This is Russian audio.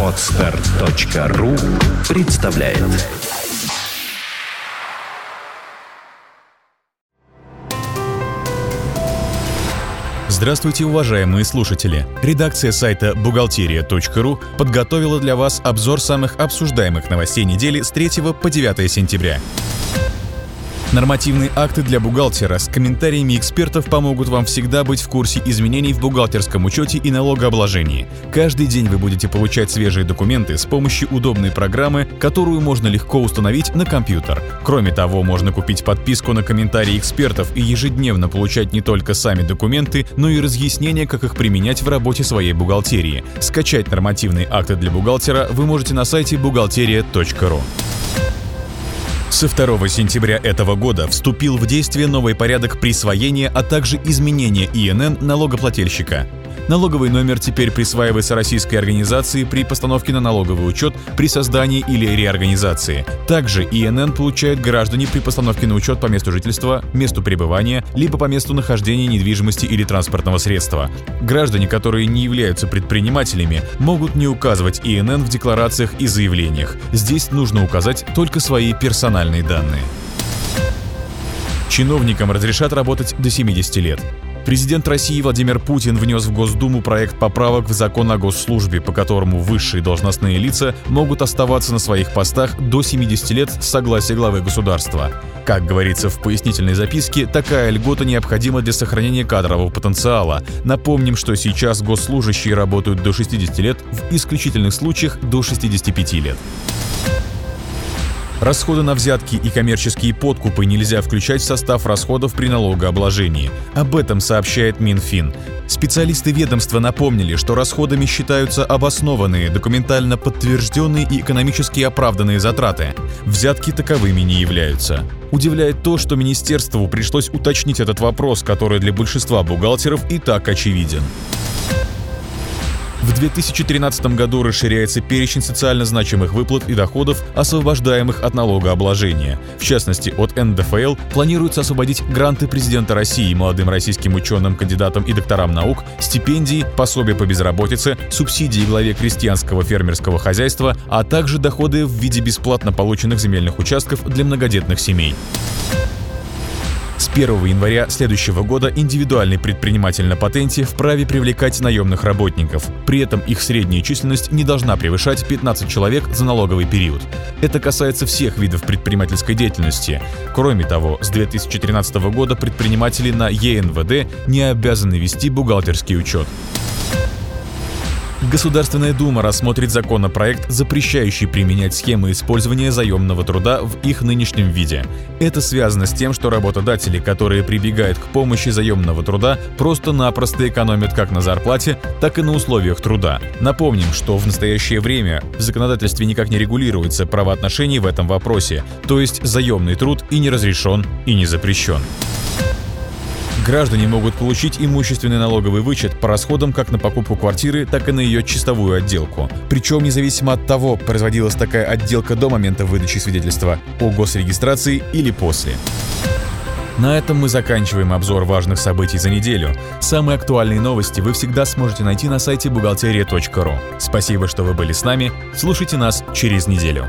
Отстар.ру представляет Здравствуйте, уважаемые слушатели! Редакция сайта бухгалтерия.ру подготовила для вас обзор самых обсуждаемых новостей недели с 3 по 9 сентября. Нормативные акты для бухгалтера с комментариями экспертов помогут вам всегда быть в курсе изменений в бухгалтерском учете и налогообложении. Каждый день вы будете получать свежие документы с помощью удобной программы, которую можно легко установить на компьютер. Кроме того, можно купить подписку на комментарии экспертов и ежедневно получать не только сами документы, но и разъяснения, как их применять в работе своей бухгалтерии. Скачать нормативные акты для бухгалтера вы можете на сайте бухгалтерия.ру. Со 2 сентября этого года вступил в действие новый порядок присвоения, а также изменения ИНН налогоплательщика. Налоговый номер теперь присваивается российской организации при постановке на налоговый учет при создании или реорганизации. Также ИНН получают граждане при постановке на учет по месту жительства, месту пребывания, либо по месту нахождения недвижимости или транспортного средства. Граждане, которые не являются предпринимателями, могут не указывать ИНН в декларациях и заявлениях. Здесь нужно указать только свои персональные данные. Чиновникам разрешат работать до 70 лет. Президент России Владимир Путин внес в Госдуму проект поправок в закон о госслужбе, по которому высшие должностные лица могут оставаться на своих постах до 70 лет с согласия главы государства. Как говорится в пояснительной записке, такая льгота необходима для сохранения кадрового потенциала. Напомним, что сейчас госслужащие работают до 60 лет, в исключительных случаях до 65 лет. Расходы на взятки и коммерческие подкупы нельзя включать в состав расходов при налогообложении. Об этом сообщает Минфин. Специалисты ведомства напомнили, что расходами считаются обоснованные, документально подтвержденные и экономически оправданные затраты. Взятки таковыми не являются. Удивляет то, что министерству пришлось уточнить этот вопрос, который для большинства бухгалтеров и так очевиден. В 2013 году расширяется перечень социально значимых выплат и доходов, освобождаемых от налогообложения. В частности, от НДФЛ планируется освободить гранты президента России молодым российским ученым, кандидатам и докторам наук, стипендии, пособия по безработице, субсидии главе крестьянского фермерского хозяйства, а также доходы в виде бесплатно полученных земельных участков для многодетных семей. С 1 января следующего года индивидуальный предприниматель на патенте вправе привлекать наемных работников. При этом их средняя численность не должна превышать 15 человек за налоговый период. Это касается всех видов предпринимательской деятельности. Кроме того, с 2013 года предприниматели на ЕНВД не обязаны вести бухгалтерский учет. Государственная Дума рассмотрит законопроект, запрещающий применять схемы использования заемного труда в их нынешнем виде. Это связано с тем, что работодатели, которые прибегают к помощи заемного труда, просто-напросто экономят как на зарплате, так и на условиях труда. Напомним, что в настоящее время в законодательстве никак не регулируется правоотношений в этом вопросе, то есть заемный труд и не разрешен, и не запрещен. Граждане могут получить имущественный налоговый вычет по расходам как на покупку квартиры, так и на ее чистовую отделку. Причем независимо от того, производилась такая отделка до момента выдачи свидетельства о госрегистрации или после. На этом мы заканчиваем обзор важных событий за неделю. Самые актуальные новости вы всегда сможете найти на сайте бухгалтерия.ру. Спасибо, что вы были с нами. Слушайте нас через неделю.